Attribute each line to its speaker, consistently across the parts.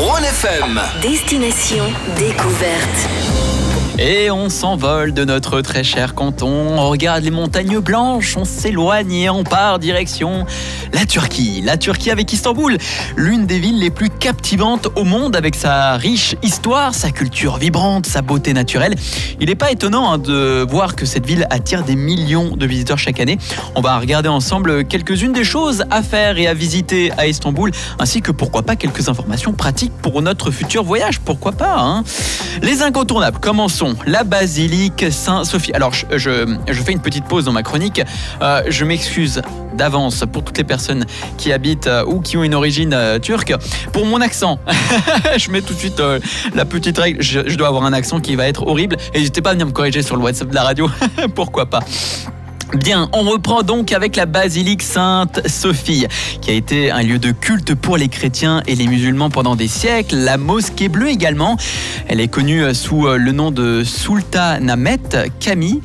Speaker 1: Rhône FM.
Speaker 2: Destination découverte.
Speaker 3: Et on s'envole de notre très cher canton, on regarde les montagnes blanches, on s'éloigne et on part direction la Turquie. La Turquie avec Istanbul, l'une des villes les plus captivantes au monde avec sa riche histoire, sa culture vibrante, sa beauté naturelle. Il n'est pas étonnant hein, de voir que cette ville attire des millions de visiteurs chaque année. On va regarder ensemble quelques-unes des choses à faire et à visiter à Istanbul, ainsi que pourquoi pas quelques informations pratiques pour notre futur voyage, pourquoi pas. hein. Les incontournables, La basilique Saint-Sophie. Alors, je, je- fais une petite pause dans ma chronique. Euh, je m'excuse d'avance pour toutes les personnes qui habitent euh, ou qui ont une origine euh, turque. Pour mon accent, je mets tout de suite la petite règle. Je, dois avoir un accent qui va être horrible. N'hésitez pas à venir me corriger sur le WhatsApp de la radio. Pourquoi pas? Bien, on reprend donc avec la basilique Sainte-Sophie, qui a été un lieu de culte pour les chrétiens et les musulmans pendant des siècles. La mosquée bleue également. Elle est connue sous le nom de Sultanahmet Camille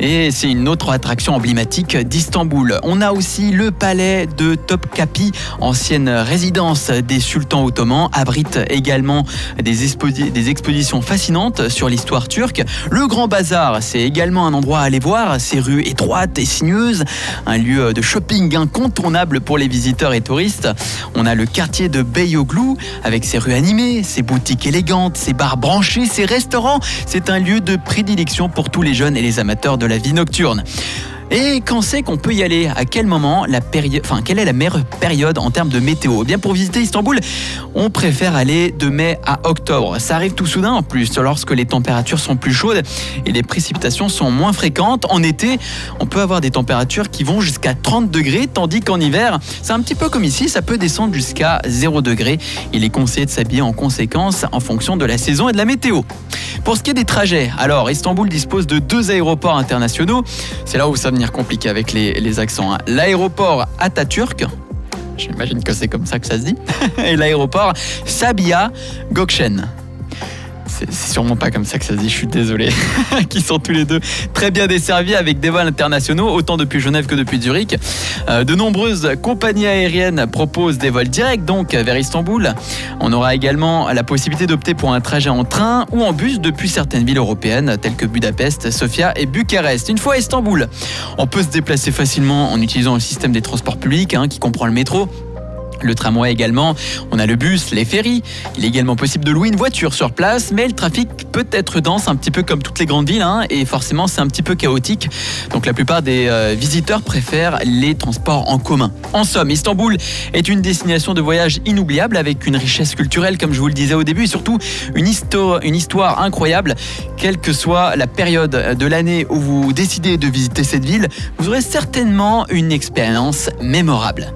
Speaker 3: et c'est une autre attraction emblématique d'Istanbul. On a aussi le palais de Topkapi, ancienne résidence des sultans ottomans, abrite également des, exposi- des expositions fascinantes sur l'histoire turque. Le Grand Bazar, c'est également un endroit à aller voir, ses rues étroites et sinueuses, un lieu de shopping incontournable pour les visiteurs et touristes. On a le quartier de Beyoğlu avec ses rues animées, ses boutiques élégantes, ses bars branchés, ses restaurants. C'est un lieu de prédilection pour tous les jeunes et les amateurs de la vie nocturne. Et quand c'est qu'on peut y aller? À quel moment la période, enfin quelle est la meilleure période en termes de météo? Eh bien pour visiter Istanbul, on préfère aller de mai à octobre. Ça arrive tout soudain en plus, lorsque les températures sont plus chaudes et les précipitations sont moins fréquentes. En été, on peut avoir des températures qui vont jusqu'à 30 degrés, tandis qu'en hiver, c'est un petit peu comme ici, ça peut descendre jusqu'à 0 degré. Il est conseillé de s'habiller en conséquence en fonction de la saison et de la météo. Pour ce qui est des trajets, alors Istanbul dispose de deux aéroports internationaux. C'est là où ça va devenir compliqué avec les, les accents. hein. L'aéroport Atatürk. J'imagine que c'est comme ça que ça se dit. Et l'aéroport Sabiha Gökçen. C'est sûrement pas comme ça que ça se dit, je suis désolé. qui sont tous les deux très bien desservis avec des vols internationaux, autant depuis Genève que depuis Zurich. Euh, de nombreuses compagnies aériennes proposent des vols directs donc vers Istanbul. On aura également la possibilité d'opter pour un trajet en train ou en bus depuis certaines villes européennes telles que Budapest, Sofia et Bucarest. Une fois à Istanbul, on peut se déplacer facilement en utilisant le système des transports publics hein, qui comprend le métro. Le tramway également, on a le bus, les ferries. Il est également possible de louer une voiture sur place, mais le trafic peut être dense, un petit peu comme toutes les grandes villes, hein, et forcément c'est un petit peu chaotique. Donc la plupart des euh, visiteurs préfèrent les transports en commun. En somme, Istanbul est une destination de voyage inoubliable avec une richesse culturelle, comme je vous le disais au début, et surtout une histoire, une histoire incroyable. Quelle que soit la période de l'année où vous décidez de visiter cette ville, vous aurez certainement une expérience mémorable.